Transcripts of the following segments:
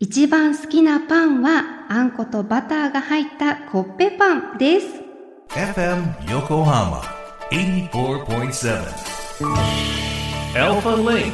一番好きなパンはあんことバターが入ったコッペパンです。FM 横浜84.7 Alpha Link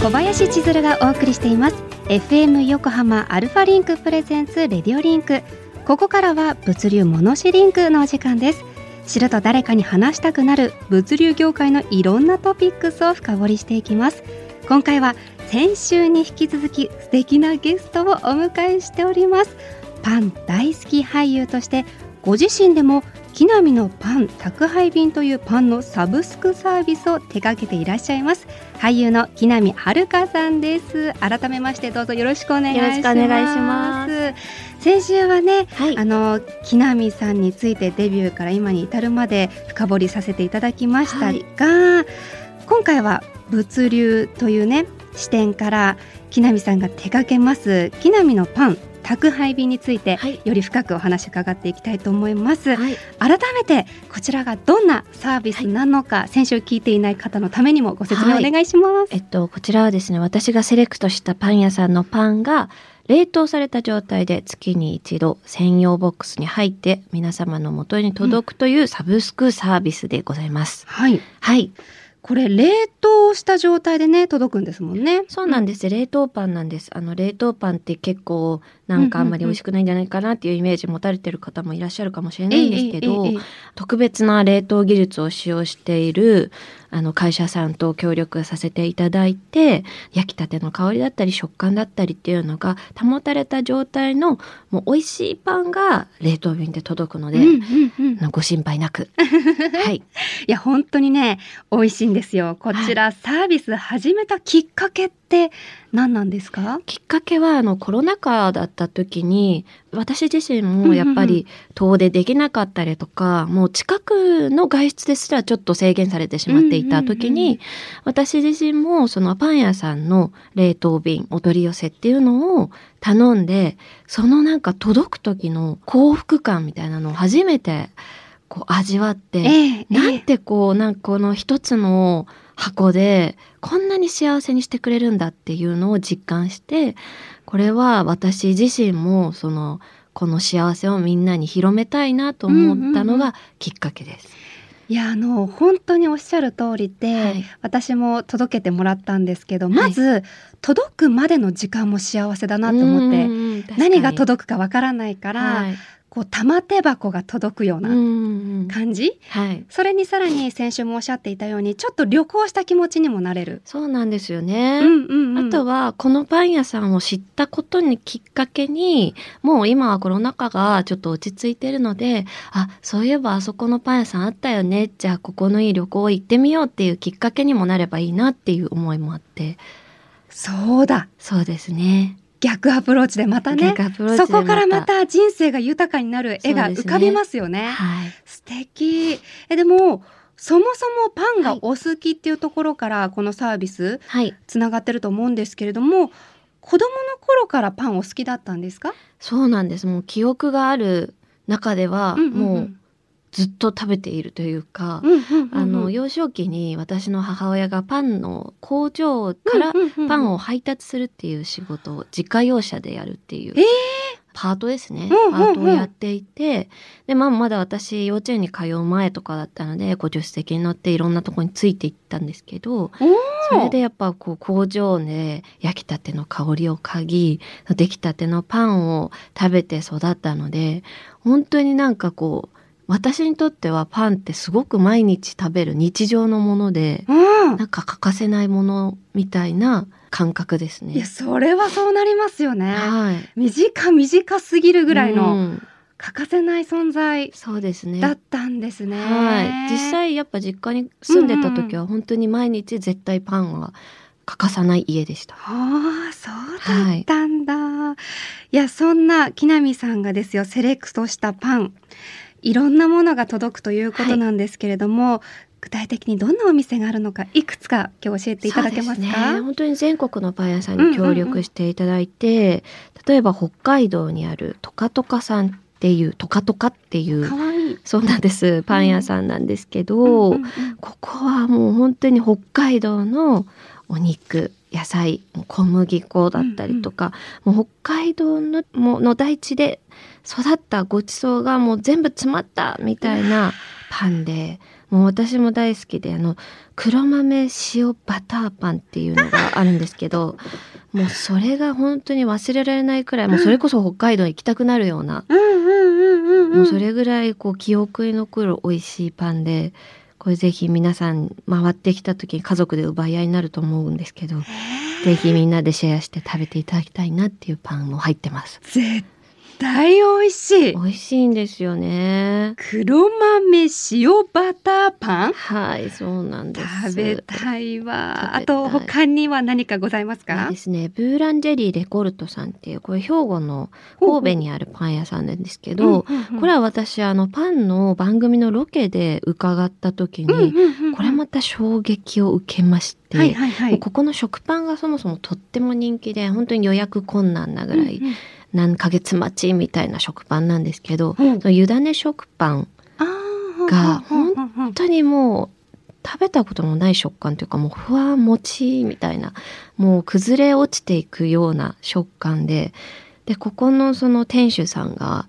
小林千鶴がお送りしています FM 横浜アルファリンク presents Radio Linkここからは物流モノシリンクのお時間です。知ると誰かに話したくなる物流業界のいろんなトピックスを深掘りしていきます。今回は先週に引き続き素敵なゲストをお迎えしております。パン大好き俳優としてご自身でも木並のパン宅配便というパンのサブスクサービスを手掛けていらっしゃいます。俳優の木並遥さんです。改めましてどうぞよろしくお願いします。先週はね、はい。あの木並さんについてデビューから今に至るまで深掘りさせていただきましたが、今回は物流というね視点から木並さんが手掛けます木並のパン宅配便について、はい。より深くお話伺っていきたいと思います、はい、改めてこちらがどんなサービスなのか、先週聞いていない方のためにもご説明お願いします、えっと、こちらはですね、私がセレクトしたパン屋さんのパンが、冷凍された状態で月に一度専用ボックスに入って皆様の元に届くというサブスクサービスでございます。はいはい。これ冷凍した状態でね届くんですもんねそうなんです。冷凍パンなんです。あの、冷凍パンって結構なんかあんまり美味しくないんじゃないかなっていうイメージ持たれてる方もいらっしゃるかもしれないんですけど、特別な冷凍技術を使用しているあの会社さんと協力させていただいて焼きたての香りだったり食感だったりっていうのが保たれた状態のもう美味しいパンが冷凍便で届くので、ご心配なく。はい。いや本当にね美味しいんですよ。こちら、サービス始めたきっかけって何なんですか？きっかけはあのコロナ禍だった時に私自身もやっぱり遠出できなかったりとか、もう近くの外出ですらちょっと制限されてしまっていた時に、私自身もそのパン屋さんの冷凍便お取り寄せっていうのを頼んでそのなんか届く時の幸福感みたいなのを初めてこう味わって、ええ。なんてこう、なんかこの一つの箱で、こんなに幸せにしてくれるんだっていうのを実感して、これは私自身も、その、この幸せをみんなに広めたいなと思ったのがきっかけです。いやあの本当におっしゃる通りで、はい。私も届けてもらったんですけどまず、届くまでの時間も幸せだなと思ってって何が届くかわからないから、はい、こう玉手箱が届くよううなん感じ、はい。それにさらに先週もおっしゃっていたようにちょっと旅行した気持ちにもなれる。そうなんですよね。うんうんうんあとは、このパン屋さんを知ったことにきっかけに、もう今はコロナ禍がちょっと落ち着いてるので、あ、そういえばあそこのパン屋さんあったよね。じゃあここのいい旅行行ってみようっていうきっかけにもなればいいなっていう思いもあって。そうだそうですね。逆アプローチでまたねそこからまた人生が豊かになる絵が浮かびますよね。はい。素敵えでもそもそもパンがお好きっていうところからこのサービスはい。つながってると思うんですけれども子供の頃からパンお好きだったんですか、そうなんです。もう記憶がある中では、もうずっと食べているというか、あの、幼少期に私の母親がパンの工場からパンをを配達するっていう仕事を自家用車でやるっていうえー。パートですね、パートをやっていて。でまあまだ私幼稚園に通う前とかだったのでこう助手席に乗っていろんなとこについていったんですけどそれでやっぱこう工場で焼きたての香りを嗅ぎ出来たてのパンを食べて育ったので本当になんかこう私にとってはパンってすごく毎日食べる日常のものでうんなんか欠かせないものみたいな感覚ですね。いやそれはそうなりますよね。はい。短短すぎるぐらいうのん欠かせない存在そうですね。だったんですね。はい。実際やっぱ実家に住んでた時は本当に毎日絶対パンは欠かさない家でした。ああそうだったんだ、い、やそんな木南さんがですよセレクトしたパンいろんなものが届くということなんですけれども、具体的にどんなお店があるのかいくつか今日教えていただけますそうかですね、本当に全国のパン屋さんに協力していただいて、例えば北海道にあるトカトカさんっていうトカトカっていう。そうなんです。パン屋さんなんですけど、うん。うんうんここはもう本当に北海道のお肉、野菜、小麦粉だったりとか、もう北海道のもうの大地で育ったごちそうがもう全部詰まったみたいなパンで、もう私も大好きで、あの、黒豆塩バターパンっていうのがあるんですけど、もうそれが本当に忘れられないくらい、もうそれこそ北海道行きたくなるような。もうそれぐらいこう記憶に残る美味しいパンで、これぜひ皆さん回ってきた時に家族で奪い合いになると思うんですけど、ぜひみんなでシェアして食べていただきたいなっていうパンも入ってます。絶対美味しい美。味しいんですよね。黒豆塩バターパン？はい、そうなんです。食べたいわ。あと他には何かございますか？で？すね、ブーランジェリーレコルトさんっていう、これ兵庫の神戸にあるパン屋さんなんですけど、これは私、あの、パンの番組のロケで伺った時に、これまた衝撃を受けまして、はいはいはい。もうここの食パンがそもそもとっても人気で、本当に予約困難なぐらい、うんうん何ヶ月待ちみたいな食パンなんですけど、うん。その湯種食パン、が本当にもう、食べたことのない食感というかもうふわもちみたいなもう崩れ落ちていくような食感ででここのその店主さんが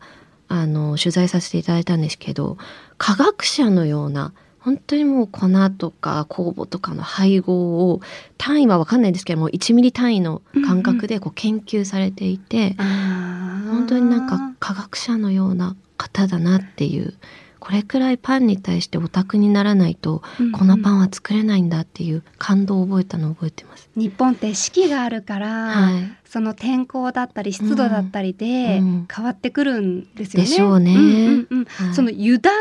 あの取材させていただいたんですけど科学者のような本当にもう粉とか酵母とかの配合を単位は分かんないんですけども1ミリ単位の感覚でこう研究されていて、あー。本当になんか科学者のような方だなっていうこれくらいパンに対してオタクにならないとうんうん。このパンは作れないんだっていう感動を覚えたのを覚えてます。日本って四季があるから、はい、その天候だったり湿度だったりでうん変わってくるんですよね。でしょうね。んうんうん。はい。その湯種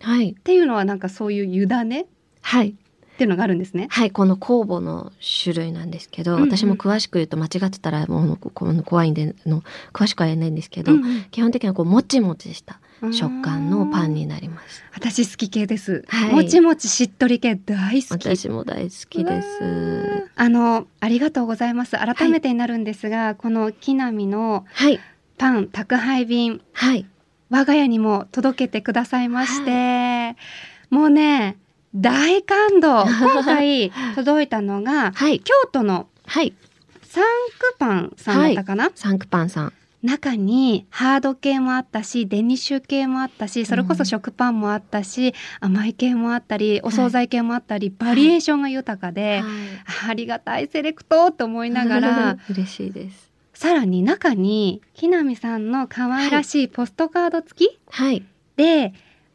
はい、っていうのはなんかそういう湯種っはい、ていうのがあるんですね。はい、この酵母の種類なんですけど、うんうん。私も詳しく言うと間違ってたらもうここの怖いんであの詳しくは言えないんですけど、うんうん。基本的にはこうもちもちした食感のパンになります。私好き系です、はい。もちもちしっとり系大好き。私も大好きです。あのありがとうございます。改めてになるんですが、この木並のはい、パン宅配便。はい、我が家にも届けてくださいまして、もうね大感動。今回届いたのがはい、京都のはい、サンクパンさんだったかな、サンクパンさん。中にハード系もあったしデニッシュ系もあったしそれこそ食パンもあったし、甘い系もあったりお惣菜系もあったり、バリエーションが豊かで、ありがたいセレクトと思いながら。嬉しいです。さらに中に木南さんの可愛らしいポストカード付きはい、で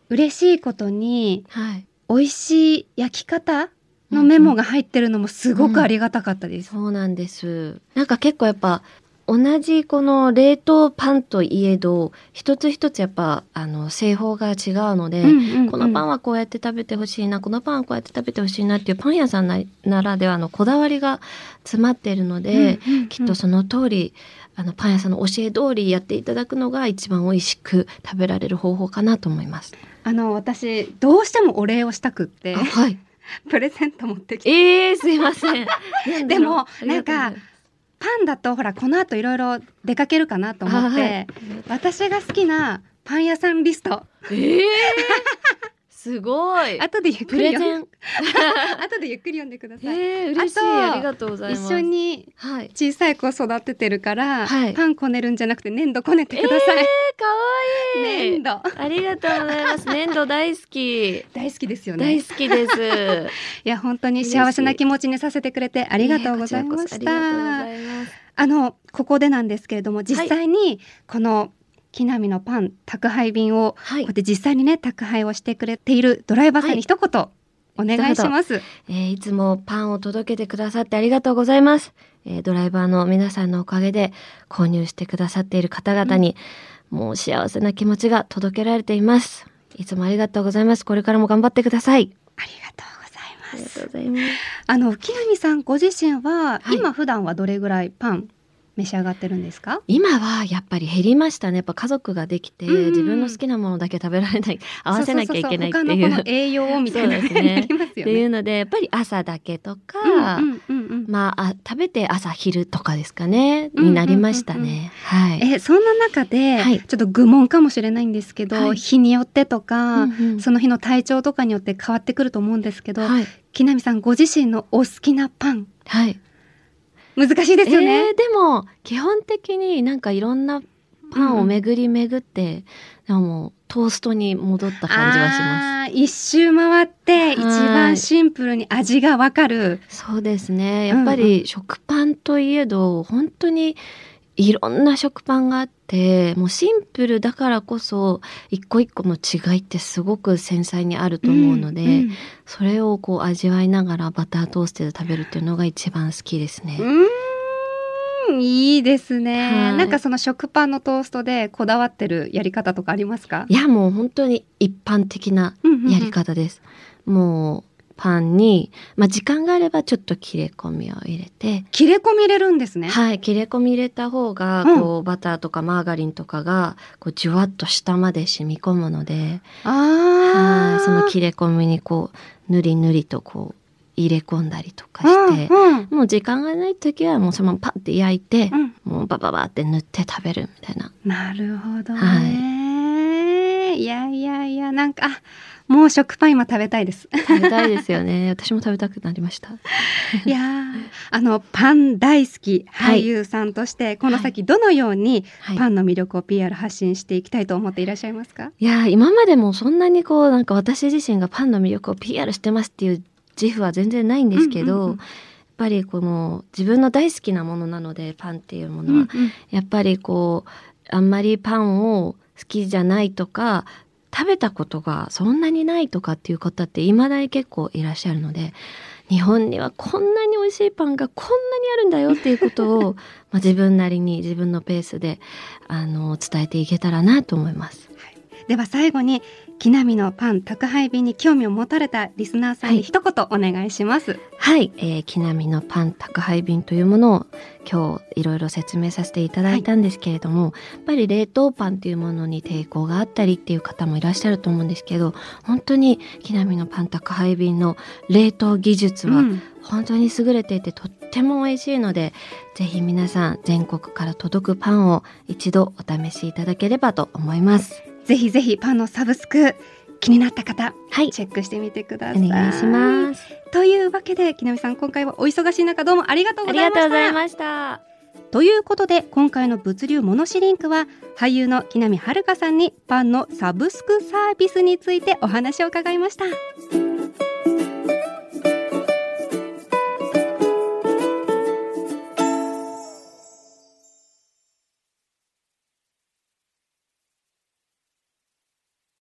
嬉しいことにはい。美味しい焼き方のメモが入ってるのもすごくありがたかったです。そうなんです。なんか結構やっぱ同じこの冷凍パンといえど一つ一つやっぱあの製法が違うので、うんうんうんこのパンはこうやって食べてほしいなこのパンはこうやって食べてほしいなっていうパン屋さんなならではのこだわりが詰まっているので、うんうんうんきっとその通りあのパン屋さんの教え通りやっていただくのが一番美味しく食べられる方法かなと思います。あの私どうしてもお礼をしたくってあはい。プレゼント持ってきてえー、すいません。でもありがとうございますパンだとほらこの後いろいろ出かけるかなと思って、あはい。私が好きなパン屋さんリスト。ええ すごい。後でゆっくり読ん。後でゆっくり読んでください、ええ嬉しい。ありがとうございます。一緒。にはい。小さい子育ててるから、はいパンこねるんじゃなくて粘土こねてください、えー、かわいい。粘土ありがとうございます。粘土大好き。大好きですよね大好きです。いや本当に幸せな気持ちにさせてくれてありがとうございましえーあ。あのここでなんですけれども実際にこの木並のパン宅配便をはいこうやって実際にね宅配をしてくれているドライバーさんに一言お願いします。えーいつもパンを届けてくださってありがとうございます。えードライバーの皆さんのおかげで購入してくださっている方々に、もう幸せな気持ちが届けられています。いつもありがとうございます。これからも頑張ってください。ありがとうござありが。とうございます。あの木並さんご自身は、はい今普段はどれぐらいパン召し上がってるんですか？今はやっぱり減りましたね。やっぱ家族ができて、うんうん自分の好きなものだけ食べられない、合わせなきゃいけないっていう。栄養をみたいなそうですねなりますっていよね。うので、やっぱり朝だけとか、うんうんうんうんまああ、食べて朝昼とかですかね、うんうんうんうんになりましたね。はい。えそんな中で、はいちょっと愚問かもしれないんですけど、はい日によってとか、うんうんその日の体調とかによって変わってくると思うんですけど、はい。木南さんご自身のお好きなパンはい。難しいですよね。えーでも、基本的になんかいろんなパンを巡り巡って、でももうトーストに戻った感じはしまあー一周回って一番シンプルに味がわかる。す。そうですね。やっぱり食パンといえど、本当にいろんな食パンがあって、もうシンプルだからこそ、一個一個の違いってすごく繊細にあると思うので、んそれをこう味わいながらバタートーストで食べるっていうのが一番好きですね。いいですね、はい。なんかその食パンのトーストでこだわってるやり方とかありますか？いや、もう本当に一般的なやり方です。もう、パンに、まあ、時間があればちょっと切れ込みを入れて、切れ込み入れるんですね。はい、切れ込み入れた方が、うん。こう、バターとかマーガリンとかが、こう、じゅわっと下まで染み込むので、ああ、はい、その切れ込みにこう、ぬりぬりとこう、入れ込んだりとかして、うんうん。もう時間がない時はもうそのままパッて焼いて、うん。もうバババって塗って食べるみたいな。なるほどね、い、やいやいやなんかあもう食パン今食べたいです。食べたいですよね。私も食べたくなりました。いやーあのパン大好きはい俳優さんとして、この先どのようにはいパンの魅力を PR 発信していきたいと思っていらっしゃいますか、いやー今までもそんなにこうなんか私自身がパンの魅力を PR してますっていう自負は全然ないんですけど、うんうんうんやっぱりこの自分の大好きなものなのでパンっていうものは、やっぱりこうあんまりパンを好きじゃないとか食べたことがそんなにないとかっていう方って未だに結構いらっしゃるので日本にはこんなに美味しいパンがこんなにあるんだよっていうことを まあ自分なりに自分のペースであの伝えていけたらなと思います。では最後に木並のパン宅配便に興味を持たれたリスナーさんにはい一言お願いします。はい、えー、木並のパン宅配便というものを今日いろいろ説明させていただいたんですけれども、やっぱり冷凍パンっていうものに抵抗があったりっていう方もいらっしゃると思うんですけど本当に木並のパン宅配便の冷凍技術はうん本当に優れていてとっても美味しいので、ぜひ皆さん全国から届くパンを一度お試しいただければと思います。ぜひぜひパンのサブスク気になった方はい、チェックしてみてください。お願いします。というわけで木並さん今回はお忙しい中どうもありがとうありございました。がとうございました。ということで今回の物流モノシリンクは俳優の木南遥さんにパンのサブスクサービスについてお話を伺いました。